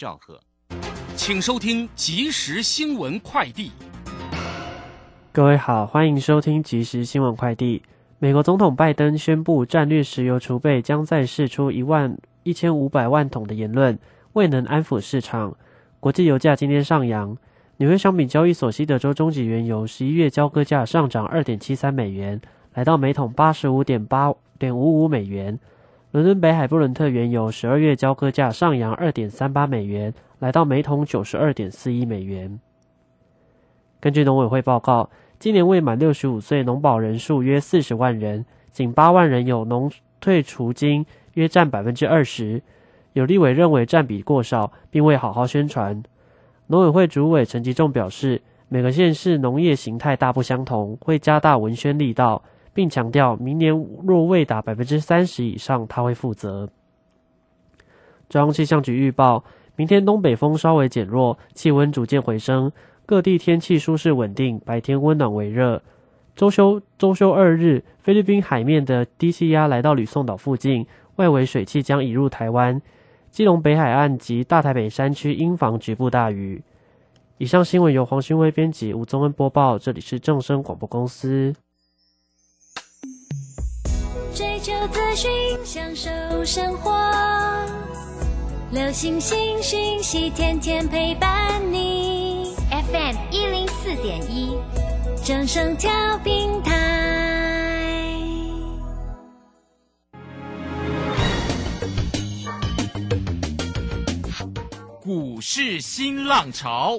赵贺，请收听即时新闻快递。各位好，欢迎收听即时新闻快递。美国总统拜登宣布，战略石油储备将再释出一万一千五百万桶的言论，未能安抚市场。国际油价今天上扬，纽约商品交易所西德州中级原油十一月交割价上涨二点七三美元，来到每桶八十五点八点五五美元。伦敦北海布伦特原油十二月交割价上扬二点三八美元，来到每桶九十二点四一美元。根据农委会报告，今年未满六十五岁农保人数约四十万人，仅八万人有农退除金，约占百分之二十。有立委认为占比过少，并未好好宣传。农委会主委陈吉仲表示，每个县市农业形态大不相同，会加大文宣力道。并强调，明年若未达百分之三十以上，他会负责。中央气象局预报，明天东北风稍微减弱，气温逐渐回升，各地天气舒适稳定，白天温暖为热。周休周休二日，菲律宾海面的低气压来到吕宋岛附近，外围水汽将移入台湾，基隆北海岸及大台北山区应防局部大雨。以上新闻由黄勋威编辑，吴宗恩播报，这里是正声广播公司。追求资讯，享受生活。流星星讯息，天天陪伴你。FM 一零四点一，正声跳平台。股市新浪潮。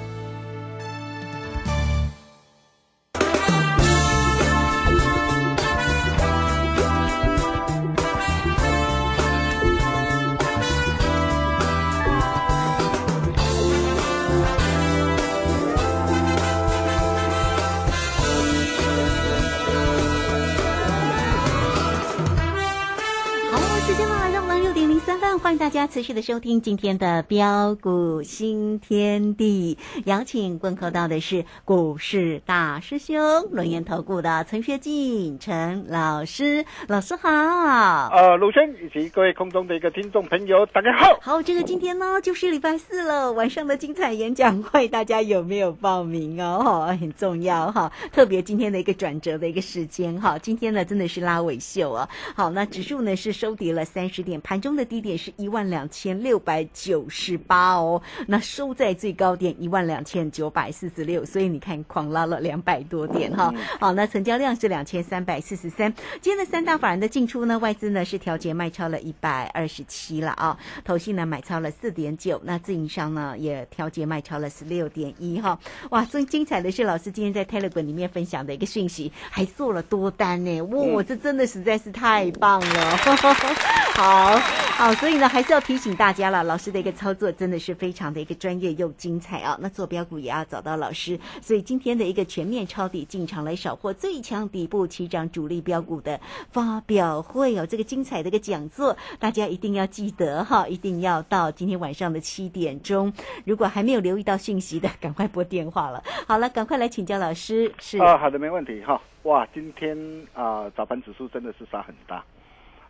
大家持续的收听今天的标股新天地，邀请问候到的是股市大师兄轮研投顾的陈学进陈老师，老师好。呃，陆轩以及各位空中的一个听众朋友，大家好。好，这个今天呢就是礼拜四了，晚上的精彩演讲会，大家有没有报名哦？很重要哈，特别今天的一个转折的一个时间哈，今天呢真的是拉尾秀啊。好，那指数呢是收跌了三十点，盘中的低点是。一万两千六百九十八哦，那收在最高点一万两千九百四十六，所以你看狂拉了两百多点哈。好，那成交量是两千三百四十三。今天的三大法人的进出呢，外资呢是调节卖超了一百二十七了啊，投信呢买超了四点九，那自营商呢也调节卖超了十六点一哈。哇，最精彩的是老师今天在 Telegram 里面分享的一个讯息，还做了多单呢，哇，这真的实在是太棒了。好好，所以。呢还还是要提醒大家了，老师的一个操作真的是非常的一个专业又精彩啊！那做标股也要找到老师，所以今天的一个全面抄底进场来扫货最强底部起涨主力标股的发表会哦，这个精彩的一个讲座，大家一定要记得哈，一定要到今天晚上的七点钟。如果还没有留意到信息的，赶快拨电话了。好了，赶快来请教老师。是啊，好的，没问题哈。哇，今天啊，早盘指数真的是杀很大。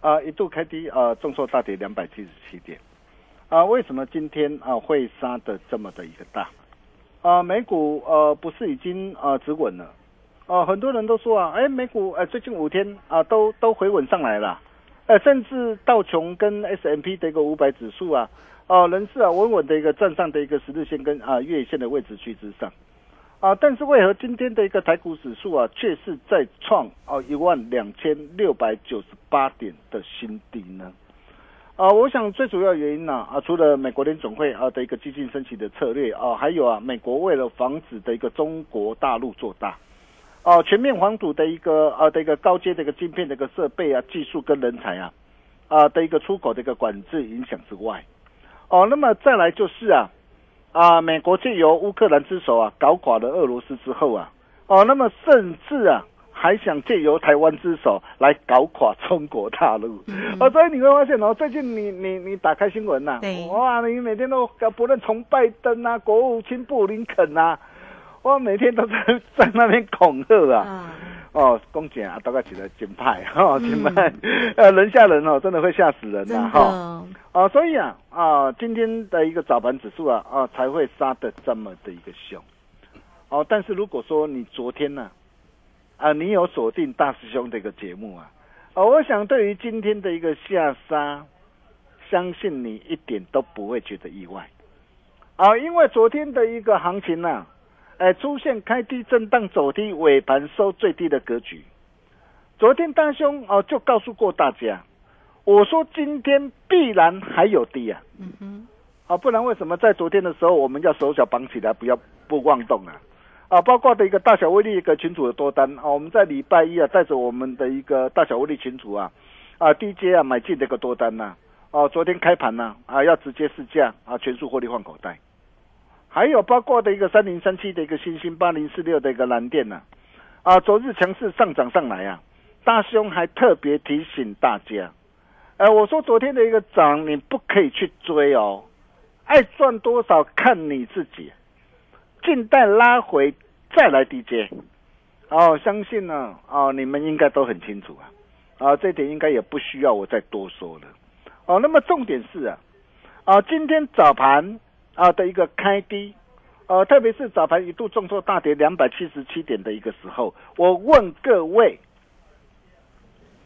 啊，一度开低，啊，重挫大跌两百七十七点，啊，为什么今天啊会杀的这么的一个大？啊，美股呃不是已经啊止稳了？哦，很多人都说啊，哎，美股呃最近五天啊都都回稳上来了，呃，甚至道琼跟 S M P 的一个五百指数啊，哦，仍是啊稳稳的一个站上的一个十日线跟啊月线的位置区之上，啊，但是为何今天的一个台股指数啊，却是在创哦一万两千六百九十八点的新低呢？啊，我想最主要原因呢啊，除了美国联总会啊的一个激进升级的策略啊，还有啊，美国为了防止的一个中国大陆做大，哦，全面防堵的一个啊的一个高阶的一个晶片的一个设备啊、技术跟人才啊啊的一个出口的一个管制影响之外，哦，那么再来就是啊啊，美国借由乌克兰之手啊搞垮了俄罗斯之后啊，哦，那么甚至啊。还想借由台湾之手来搞垮中国大陆，哦，所以你会发现哦，最近你你你打开新闻呐，哇，你每天都不论从拜登啊、国务卿布林肯呐，哇，每天都在 在那边恐吓啊，哦，公检啊，大概起来金派哈，金派，呃，人吓人哦，真的会吓死人呐，哈，哦，所以啊啊，今天的一个早盘指数啊啊才会杀的这么的一个凶，哦，但是如果说你昨天呢？啊，你有锁定大师兄的一个节目啊？啊，我想对于今天的一个下杀，相信你一点都不会觉得意外啊，因为昨天的一个行情呢，哎，出现开低震荡走低，尾盘收最低的格局。昨天大兄哦就告诉过大家，我说今天必然还有低啊，嗯哼，啊，不然为什么在昨天的时候我们要手脚绑起来，不要不妄动啊？啊，包括的一个大小威力一个群主的多单啊，我们在礼拜一啊，带着我们的一个大小威力群主啊，啊，DJ 啊买进这个多单呐，哦，昨天开盘呢，啊，要直接试价啊，全数获利换口袋。还有包括的一个三零三七的一个新星八零四六的一个蓝电呢，啊，昨日强势上涨上来啊，大兄还特别提醒大家，哎，我说昨天的一个涨你不可以去追哦，爱赚多少看你自己。静待拉回再来 DJ，哦，相信呢，哦，你们应该都很清楚啊，啊，这点应该也不需要我再多说了，哦，那么重点是啊，啊，今天早盘啊的一个开低，呃，特别是早盘一度重挫大跌两百七十七点的一个时候，我问各位。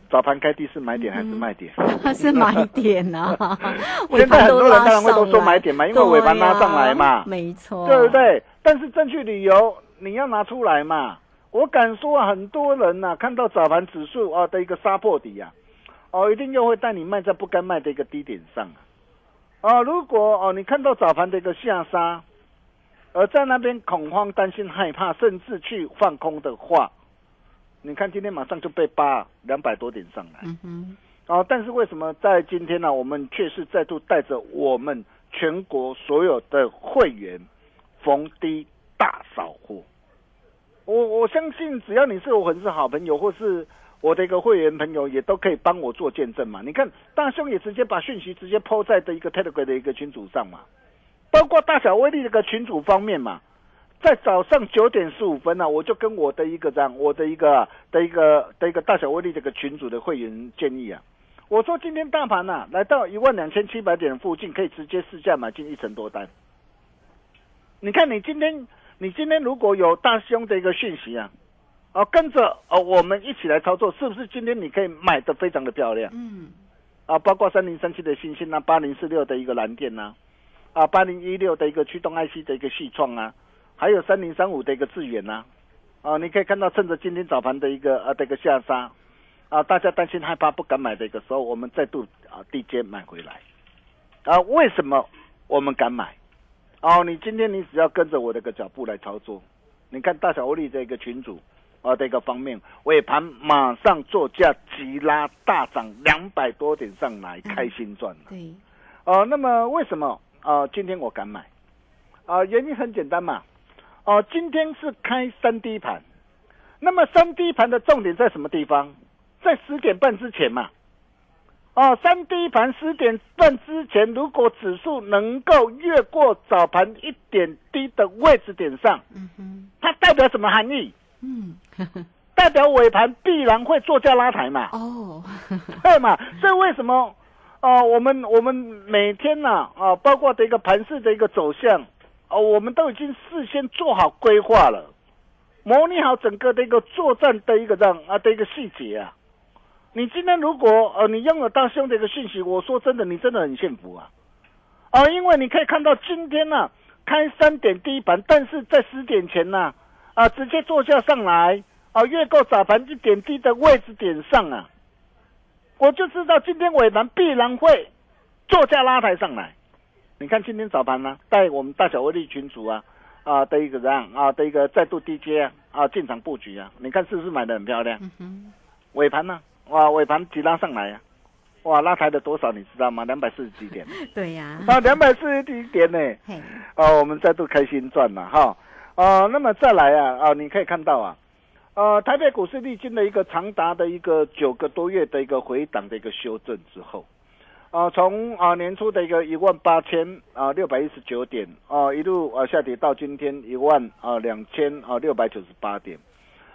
早盘开低是买点还是卖点？是买点啊。现在很多人当然会都说买点嘛，因为尾盘拉上来嘛，没错，对不对？但是正确理由你要拿出来嘛。我敢说啊，很多人呐，看到早盘指数啊的一个杀破底啊，哦，一定又会带你卖在不该卖的一个低点上啊。哦，如果哦你看到早盘的一个下杀，而在那边恐慌、担心、害怕，甚至去放空的话。你看，今天马上就被扒两百多点上来，嗯哼，哦，但是为什么在今天呢？我们却是再度带着我们全国所有的会员逢低大扫货。我我相信，只要你是我粉丝好朋友，或是我的一个会员朋友，也都可以帮我做见证嘛。你看，大兄也直接把讯息直接抛在的一个 Telegram 的一个群组上嘛，包括大小威力这个群组方面嘛。在早上九点十五分呢，我就跟我的一个这样，我的一个的一个的一个大小威力这个群组的会员建议啊，我说今天大盘呢来到一万两千七百点附近，可以直接试价买进一成多单。你看你今天你今天如果有大兄的一个讯息啊，哦跟着哦我们一起来操作，是不是今天你可以买的非常的漂亮？嗯，啊包括三零三七的星星啊，八零四六的一个蓝电呐，啊八零一六的一个驱动 IC 的一个细创啊。还有三零三五的一个致远呐，啊，你可以看到趁着今天早盘的一个啊的一个下杀，啊，大家担心害怕不敢买的一个时候，我们再度啊低阶买回来，啊，为什么我们敢买？哦，你今天你只要跟着我的个脚步来操作，你看大小欧力这个群主啊的一个方面，尾盘马上做价急拉大涨两百多点上来，开心赚了。对，哦，那么为什么啊？今天我敢买？啊，原因很简单嘛。哦，今天是开三低盘，那么三低盘的重点在什么地方？在十点半之前嘛。哦，三低盘十点半之前，如果指数能够越过早盘一点低的位置点上，嗯哼，它代表什么含义？嗯，代表尾盘必然会做价拉抬嘛。哦，对嘛？所以为什么？哦，我们我们每天呢，啊，包括的一个盘市的一个走向。哦，我们都已经事先做好规划了，模拟好整个的一个作战的一个这样啊的一个细节啊。你今天如果呃你拥有大兄的一个信息，我说真的，你真的很幸福啊。啊，因为你可以看到今天呢开三点低盘，但是在十点前呢啊，直接坐下上来啊，越过早盘一点低的位置点上啊，我就知道今天尾盘必然会坐价拉抬上来。你看今天早盘呢，带我们大小威力群组啊啊的一个这样啊的一个再度低阶啊啊进场布局啊，你看是不是买的很漂亮？嗯尾盘呢，哇，尾盘急拉上来呀、哇，拉抬了多少你知道吗？两百四十几点。对呀，啊，两百四十几点呢、嘿，哦，我们再度开心赚了哈。呃，那么再来啊啊，你可以看到啊，呃，台北股市历经了一个长达的一个九个多月的一个回档的一个修正之后，啊，从啊年初的一个一万八千啊六百一十九点啊一路啊下跌到今天一万啊两千啊六百九十八点，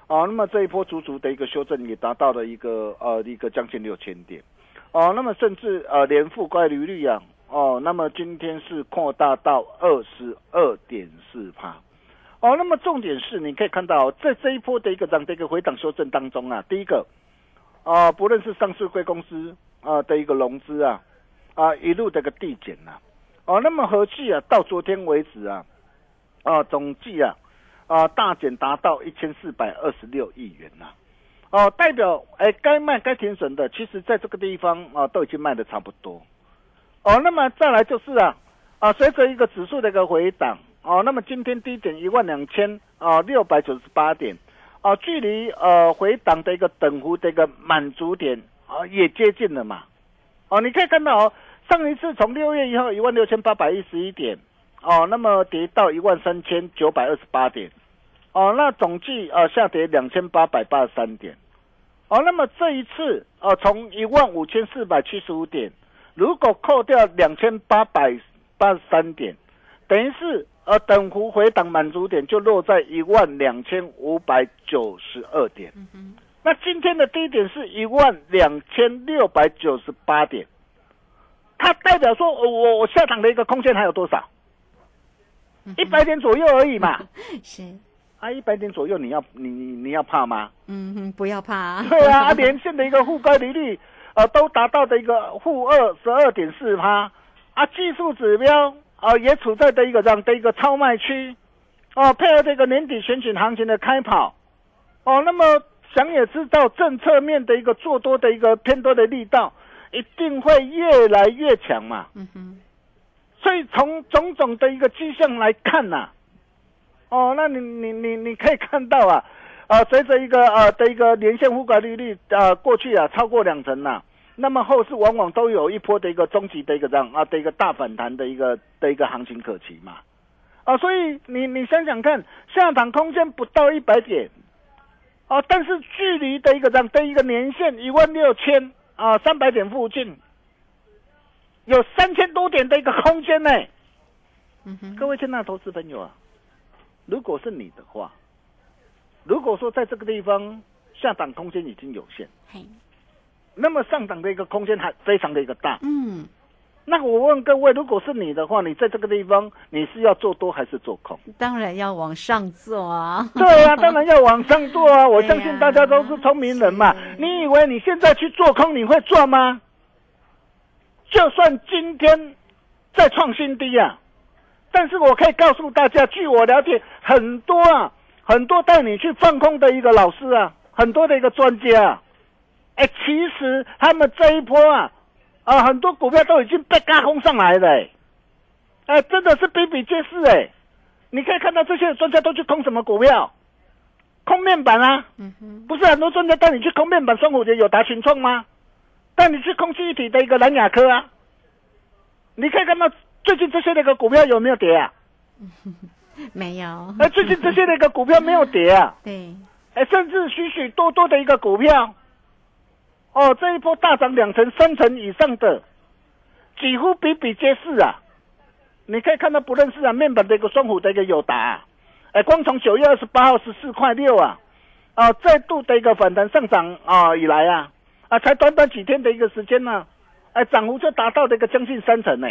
啊，那么这一波足足的一个修正也达到了一个呃一个将近六千点，啊、那么甚至呃连负乖离率啊，哦，那么今天是扩大到二十二点四帕。哦，那么重点是，你可以看到，在这一波的一个这样的一个回档修正当中啊，第一个，啊、不论是上市贵公司啊、的一个融资啊，啊一路的一个递减呐、哦，那么合计啊，到昨天为止啊，啊总计啊，啊大减达到一千四百二十六亿元呐、哦，代表哎该卖该停损的，其实在这个地方啊都已经卖的差不多。哦，那么再来就是啊，啊随着一个指数的一个回档。哦，那么今天低点一万两千啊六百九十八点，啊，距离呃回档的一个等幅的一个满足点啊也接近了嘛。哦，你可以看到哦，上一次从六月一号一万六千八百一十一点，哦，那么跌到一万三千九百二十八点，哦，那总计呃下跌两千八百八十三点，哦，那么这一次呃从一万五千四百七十五点，如果扣掉两千八百八十三点，等于是。呃，等幅回档满足点就落在一万两千五百九十二点。那今天的低点是一万两千六百九十八点，它代表说，呃我我下档的一个空间还有多少？一百点左右而已嘛。是，啊，一百点左右，你要你你你要怕吗？嗯哼，不要怕，对啊，啊连线的一个负乖离率，呃，都达到的一个负二十二点四趴，啊，技术指标。啊，也处在的一个这样的一个超卖区，哦，配合这个年底选举行情的开跑，哦，那么想也知道政策面的一个做多的一个偏多的力道，一定会越来越强嘛。嗯哼，所以从种种的一个迹象来看呐、哦，那你你你你可以看到啊，啊，随着一个呃的一个年限覆盖利率啊过去啊超过两成呐、那么后市往往都有一波的一个终极的一个这样啊的一个大反弹的一个的一个行情可期嘛，啊，所以你你想想看，下档空间不到一百点，啊，但是距离的一个这样的一个年限一万六千啊三百点附近，有三千多点的一个空间呢。嗯哼，各位亲爱的投资朋友啊，如果是你的话，如果说在这个地方下档空间已经有限。嘿，那么上涨的一个空间还非常的一个大。嗯，那我问各位，如果是你的话，你在这个地方你是要做多还是做空？当然要往上做啊，对啊，当然要往上做啊！我相信大家都是聪明人嘛。是你以为你现在去做空你会赚吗？就算今天再创新低啊，但是我可以告诉大家，据我了解，很多啊，很多带你去放空的一个老师啊，很多的一个专家啊，哎，其实他们这一波啊，啊，很多股票都已经被嘎空上来了、哎，哎，真的是比比皆是哎、你可以看到这些专家都去空什么股票？空面板啊，嗯，不是很多专家带你去空面板双虎节有达群创吗？带你去空气一体的一个蓝雅科啊，你可以看到最近这些那个股票有没有跌啊？没有，哎，最近这些那个股票没有跌啊，对，哎，甚至许许多多的一个股票，哦，这一波大涨两成、三成以上的，几乎比比皆是啊。你可以看到，不认识啊面板的一个双虎的一个友达、啊，哎，光从九月二十八号十四块六啊，啊，再度的一个反弹上涨啊以来啊，啊，才短短几天的一个时间呢、哎，涨幅就达到了一个将近三成呢、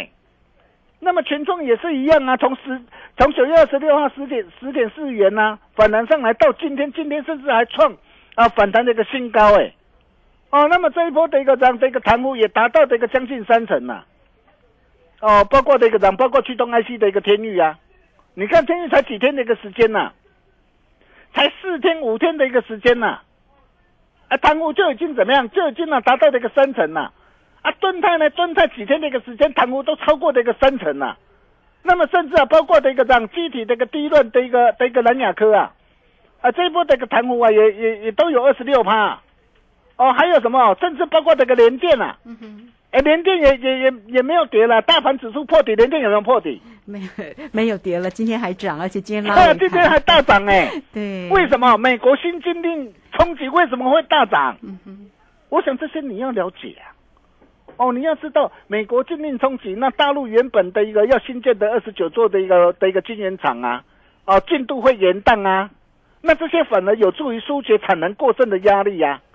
那么群众也是一样啊，从十从九月二十六号十点十点四元呐、反弹上来到今天，今天甚至还创啊反弹的一个新高哎，哦，那么这一波的一个这个弹幅也达到的一个将近三成呐、哦，包括这个涨，包括驱动 IC 的一个天域啊，你看天域才几天的一个时间呐、才四天五天的一个时间呐、啊，贪污就已经怎么样，就已经呢达到这个三成呐、啊，敦泰呢，敦泰几天的一个时间，贪污都超过的一个三成呐、那么甚至啊，包括的一个让具体的一个低润的一个的一个南亚科啊，啊这一波的一个贪污啊，也也也都有二十六趴，哦，还有什么？甚至包括这个联电啊，嗯哼，哎，联电也也也也没有跌了，大盘指数破底，联电有没有破底？没有没有跌了，今天还涨，而且今天今天还大涨哎、对，为什么美国新禁令冲击为什么会大涨？嗯哼，我想这些你要了解啊。哦，你要知道美国禁令冲击，那大陆原本的一个要新建的二十九座的一个的一个晶圆厂啊，哦，进度会延宕啊，那这些反而有助于疏解产能过剩的压力呀、啊。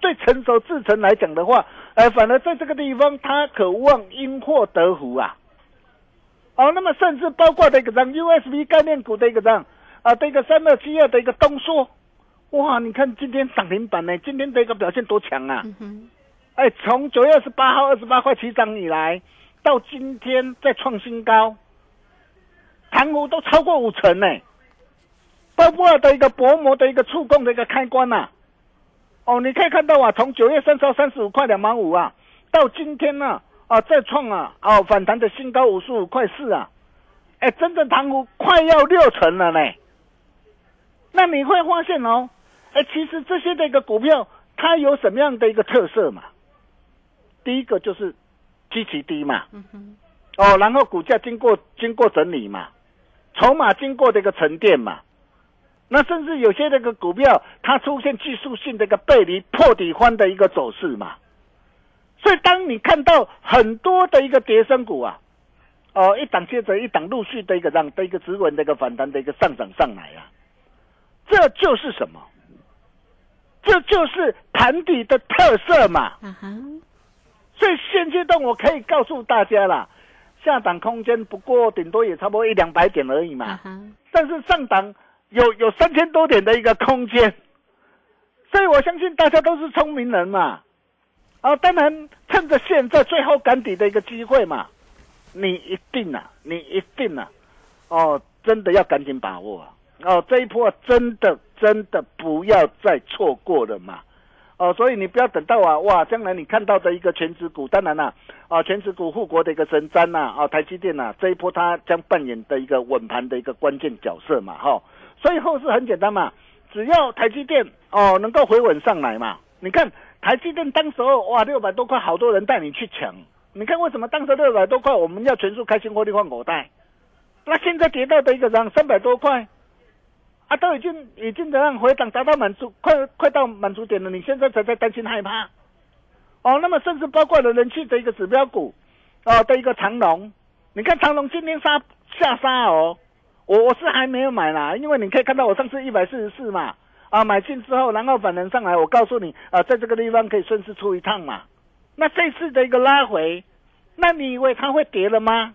对成熟制程来讲的话，呃，反而在这个地方它渴望因祸得福啊。哦，那么甚至包括的一个让 USB 概念股的一个让啊的一个三二七二的一个东缩，哇，你看今天涨停板呢，今天的一个表现多强啊！哎，从九月二十八号二十八块起涨以来，到今天再创新高，盘幅都超过五成呢。包括的一个薄膜的一个触控的一个开关呐、啊，哦，你可以看到啊，从九月三十号三十五块两毛五啊，到今天呢啊再创啊哦反弹的新高五十五块四啊，哎，真正盘幅快要六成了呢。那你会发现哦，哎，其实这些的一个股票它有什么样的一个特色嘛？第一个就是基期低嘛，嗯，哦，然后股价经过经过整理嘛，筹码经过的一个沉淀嘛，那甚至有些那个股票它出现技术性的一个背离破底翻的一个走势嘛，所以当你看到很多的一个跌升股啊，哦，一档接着一档陆续的一个让的一个指稳的一个反弹的一个上涨上来啊，这就是什么？这就是盘底的特色嘛。啊哈，所以现阶段我可以告诉大家啦，下档空间不过顶多也差不多一两百点而已嘛，但是上档有有三千多点的一个空间，所以我相信大家都是聪明人嘛，啊，当然趁着现在最后赶底的一个机会嘛，你一定啊，你一定啊，哦，真的要赶紧把握啊，哦，这一波真的真的不要再错过了嘛。哦，所以你不要等到啊，哇，将来你看到的一个全指股，当然啦、啊，全指股护国的一个神瞻呐、啊，台积电呐、这一波它将扮演的一个稳盘的一个关键角色嘛，哈、所以后市很简单嘛，只要台积电哦能够回稳上来嘛，你看台积电当时候哇六百多块，好多人带你去抢，你看为什么当时六百多块我们要全数开新获利换口袋，那现在跌到的一个涨三百多块。啊，都已经已经怎样回档达到满足，快快到满足点了，你现在才在担心害怕，哦，那么甚至包括了人气的一个指标股，哦的一个长龙，你看长龙今天杀下杀哦，我我是还没有买啦，因为你可以看到我上次一百四十四嘛，啊买进之后，然后反弹上来，我告诉你啊，在这个地方可以顺势出一趟嘛，那这次的一个拉回，那你以为它会跌了吗？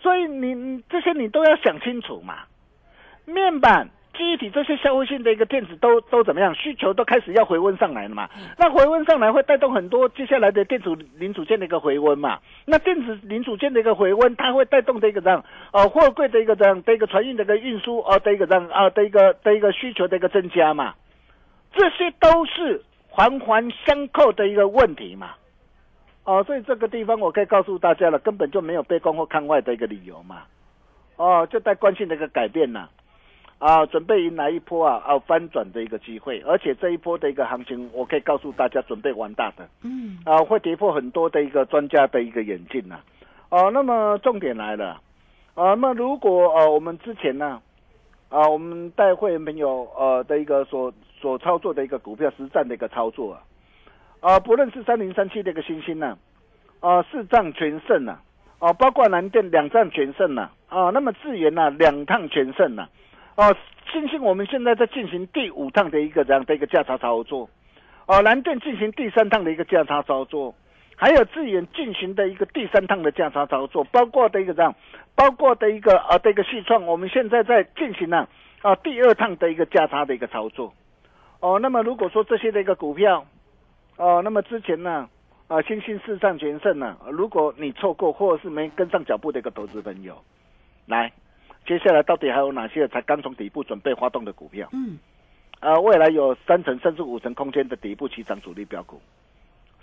所以你这些你都要想清楚嘛。面板、记忆体这些消费性的一个电子都都怎么样？需求都开始要回温上来了嘛？那回温上来会带动很多接下来的电子零组件的一个回温嘛？那电子零组件的一个回温，它会带动的一个这样呃货柜的一个这样的一个船运的一个运输哦的一个这样啊的一个的一个需求的一个增加嘛？这些都是环环相扣的一个问题嘛？哦，所以这个地方我可以告诉大家了，根本就没有悲观或看坏的一个理由嘛。哦，就带惯性的一个改变呐。啊，准备迎来一波啊啊翻转的一个机会，而且这一波的一个行情，我可以告诉大家，准备玩大的，嗯，啊，会跌破很多的一个专家的一个眼镜呐、啊，那么重点来了，啊，那如果呃我们之前呢，啊，我们带会员朋友呃的一个所所操作的一个股票实战的一个操作啊，啊，不论是三零三七的一个新兴呢，啊，四战全胜呐、啊，啊，包括南电两战全胜呐、啊，啊，那么智源呐两趟全胜呐、哦，星星我们现在在进行第五趟的一个这样的一个价差操作，哦，蓝电进行第三趟的一个价差操作，还有智远进行的一个第三趟的价差操作，包括的一个这样，包括的一个啊的一个细创，我们现在在进行呢啊第二趟的一个价差的一个操作，哦，那么如果说这些的一个股票，哦，那么之前呢啊新兴四战全胜呢，如果你错过或者是没跟上脚步的一个投资朋友，来。接下来到底还有哪些才刚从底部准备发动的股票？嗯，呃，未来有三成甚至五成空间的底部起涨主力标股，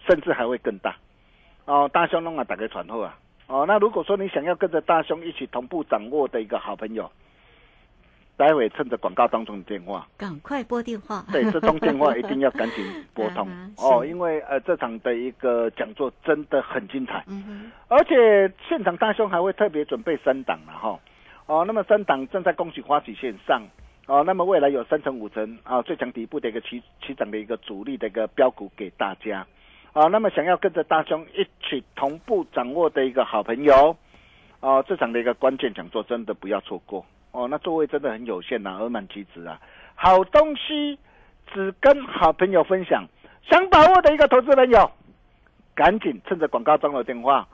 甚至还会更大。哦，大兄弄啊，打开传后啊。哦，那如果说你想要跟着大兄一起同步掌握的一个好朋友，待会趁着广告当中的电话，赶快拨电话。对，这通电话 一定要赶紧拨通啊哦，因为呃这场的一个讲座真的很精彩，嗯哼，而且现场大兄还会特别准备三档了哈。哦，那么三档正在恭喜花旗线上哦，那么未来有三成五成啊最强底部的一个起起涨的一个主力的一个标股给大家啊。那么想要跟着大兄一起同步掌握的一个好朋友哦，这场的一个关键讲座真的不要错过哦。那座位真的很有限呐、额满其值啊。好东西只跟好朋友分享，想把握的一个投资朋友，赶紧趁着广告中的电话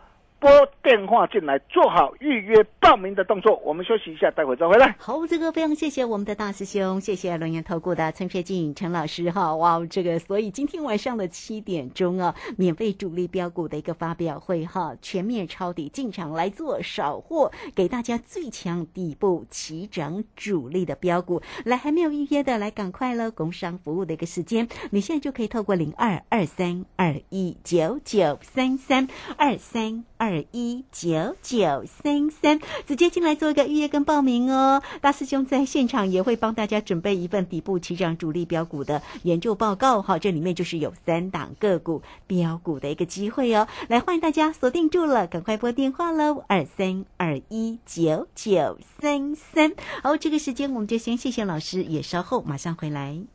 拨电话进来，做好预约报名的动作。我们休息一下，待会再回来。好，这个非常谢谢我们的大师兄，谢谢龙岩投顾的陈学进陈老师哈，哇，这个所以今天晚上的七点钟啊，免费主力标股的一个发表会哈，全面抄底进场来做少货，给大家最强底部起涨主力的标股，来还没有预约的来赶快了，工商服务的一个时间，你现在就可以透过零二二三二一九九三三二三二一九九三三，直接进来做一个预约跟报名哦。大师兄在现场也会帮大家准备一份底部起涨主力标股的研究报告哈，这里面就是有三档个股标股的一个机会哦。来，欢迎大家锁定住了，赶快拨电话喽，二三二一九九三三。好，这个时间我们就先谢谢老师，也稍后马上回来。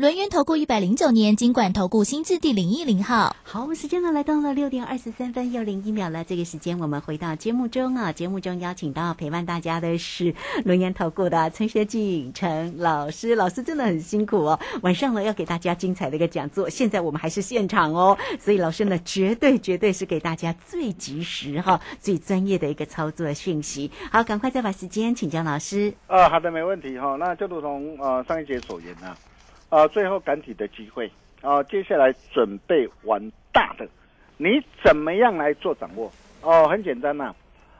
轮源投顾一百零九年金管投顾新字第零一零号。好，我们时间呢来到了六点二十三分又零一秒了。这个时间我们回到节目中啊，节目中邀请到陪伴大家的是轮研投顾的陈学进陈老师，老师真的很辛苦哦。晚上呢要给大家精彩的一个讲座，现在我们还是现场哦，所以老师呢绝对绝对是给大家最及时哈、最专业的一个操作讯息。好，赶快再把时间请教老师。啊，好的，没问题哈、那就如同呃上一节所言呢、啊，啊最后赶体的机会啊，接下来准备玩大的，你怎么样来做掌握？哦，很简单呐、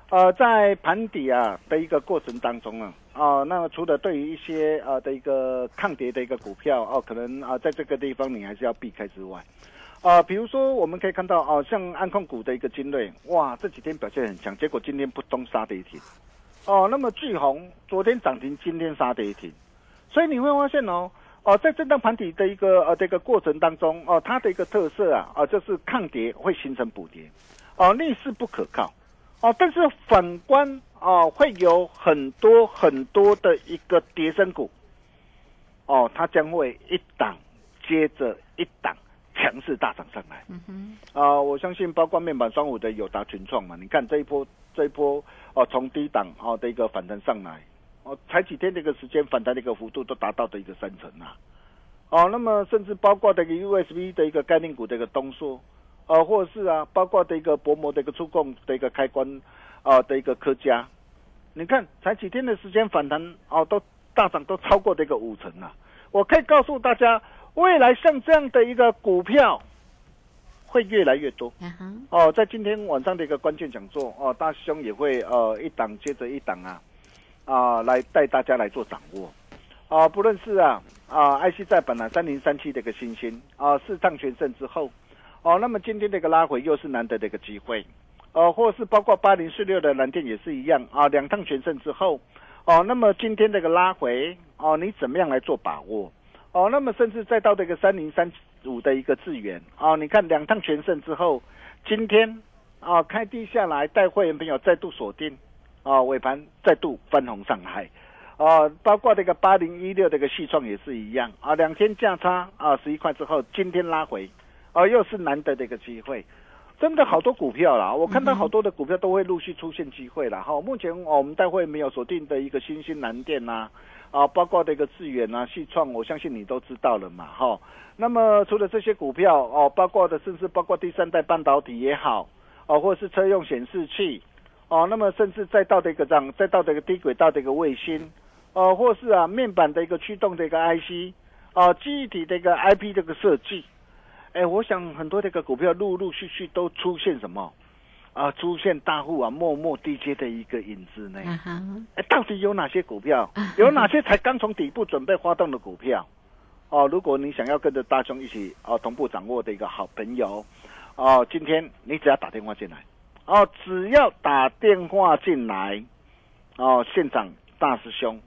呃，在盘底啊的一个过程当中啊，啊，那么除了对于一些呃的一个抗跌的一个股票哦，可能啊在这个地方你还是要避开之外，啊，比如说我们可以看到哦，像安控股的一个精锐，哇，这几天表现很强，结果今天扑通杀跌停。哦，那么巨红昨天涨停，今天杀跌停，所以你会发现哦，哦，在震荡盘底的一个呃这个过程当中，哦，它的一个特色啊，啊，就是抗跌会形成补跌，哦，逆势不可靠，哦，但是反观哦，会有很多很多的一个跌升股，哦，它将会一档接着一档强势大涨上来。嗯哼，啊、我相信包括面板双五的友达群创嘛，你看这一波这一波哦，从低档哦的一个反弹上来，哦，才几天的一个时间反弹的一个幅度都达到的一个三成啊，哦，那么甚至包括的一个 USB 的一个概念股的一个东硕，呃，或者是啊，包括的一个薄膜的一个触控的一个开关啊、的一个科嘉，你看才几天的时间反弹哦，都大涨都超过这个五成啊，我可以告诉大家，未来像这样的一个股票会越来越多。哦，在今天晚上的一个关键讲座哦，大师兄也会呃一档接着一档啊啊来带大家来做掌握啊，不论是啊啊 IC 在本啊三零三七的一个新星啊四趟全胜之后哦，那么今天这个拉回又是难得的一个机会，哦，或是包括八零四六的蓝电也是一样啊，两趟全胜之后，哦，那么今天这个拉回，哦，你怎么样来做把握？哦，那么甚至再到这个三零三五的一个资源，哦，你看两趟全胜之后，今天啊开低下来，带会员朋友再度锁定，啊尾盘再度翻红上来，啊包括这个八零一六这个细创也是一样，啊两天价差啊十一块之后，今天拉回，啊又是难得的一个机会。真的好多股票啦，我看到好多的股票都会陆续出现机会了哈。目前我们待会没有锁定的一个新兴蓝电呐，啊，包括这个智远呐、细创，我相信你都知道了嘛哈。那么除了这些股票哦，包括的甚至包括第三代半导体也好，哦，或者是车用显示器，哦，那么甚至再到这个这样，再到这个低轨道的一个卫星，哦，或是啊面板的一个驱动的一个 IC，哦，记忆体的一个 IP 这个设计。哎，我想很多这个股票陆陆续续都出现什么啊？出现大户啊，默默低接的一个影子呢？哎，到底有哪些股票？有哪些才刚从底部准备发动的股票？哦，如果你想要跟着大兄一起哦同步掌握的一个好朋友哦，今天你只要打电话进来哦，只要打电话进来哦，现场大师兄。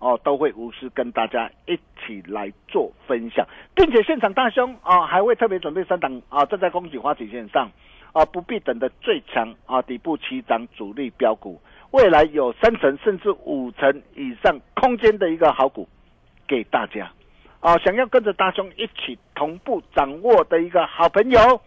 哦，都会无私跟大家一起来做分享，并且现场大兄啊，还会特别准备三档啊，站在恭喜花旗线上啊，不必等的最强啊，底部起涨主力标股，未来有三成甚至五成以上空间的一个好股给大家啊，想要跟着大兄一起同步掌握的一个好朋友，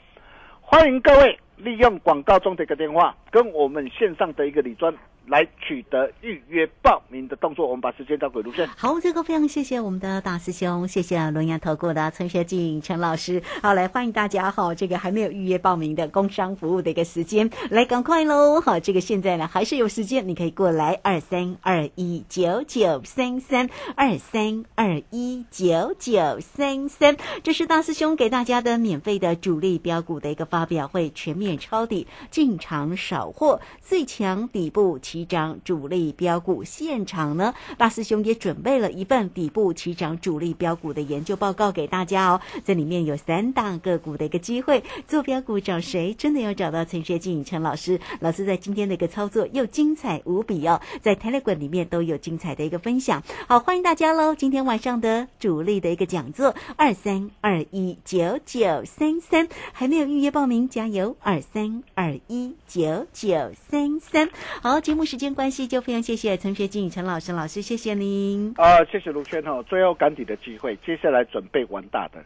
欢迎各位利用广告中的一个电话，跟我们线上的一个李专。来取得预约报名的动作，我们把时间交给卢轩。好，这个非常谢谢我们的大师兄，谢谢龙阳投顾的陈学静陈老师。好，来欢迎大家哈，这个还没有预约报名的工商服务的一个时间，来赶快喽！好，这个现在呢还是有时间，你可以过来二三二一九九三三二三二一九九三三，这是大师兄给大家的免费的主力标股的一个发表会，全面抄底，进场扫货，最强底部。起涨主力标股现场呢，大师兄也准备了一份底部起涨主力标股的研究报告给大家哦。这里面有三大个股的一个机会，做标股找谁？真的要找到陈学静陈老师。老师在今天的一个操作又精彩无比哦，在 Telegram 里面都有精彩的一个分享。好，欢迎大家喽！今天晚上的主力的一个讲座，二三二一九九三三，还没有预约报名，加油！二三二一九九三三，好，节目。时间关系，就非常谢谢陈学静陈老师老师，谢谢您。啊，谢谢卢轩哈，最后赶底的机会，接下来准备玩大的，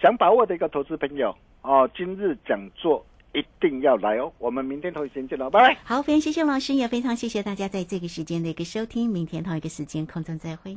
想把握的一个投资朋友哦，今日讲座一定要来哦。我们明天同一时间见喽，拜拜。好，非常谢谢老师，也非常谢谢大家在这个时间的一个收听，明天同一个时间空中再会。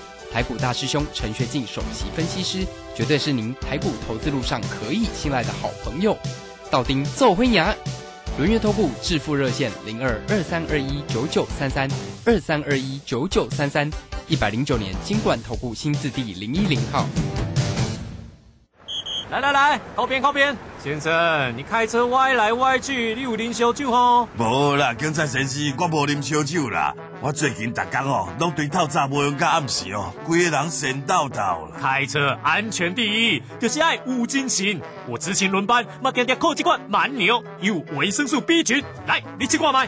台股大师兄陈学进首席分析师，绝对是您台股投资路上可以信赖的好朋友。道丁奏灰牙，轮月投顾致富热线零二二三二一九九三三二三二一九九三三，一百零九年金管投顾新字第零一零号。来来来，靠边靠边，先生，你开车歪来歪去，你有啉烧酒吼？无啦，警察先生，我无啉烧酒啦。我最近逐工哦，拢对透早无用到暗时哦，规个人神叨叨啦。开车安全第一，就是爱有精神。我执勤轮班，嘛天天靠几罐蛮牛，有维生素 B 群，来，你去挂麦。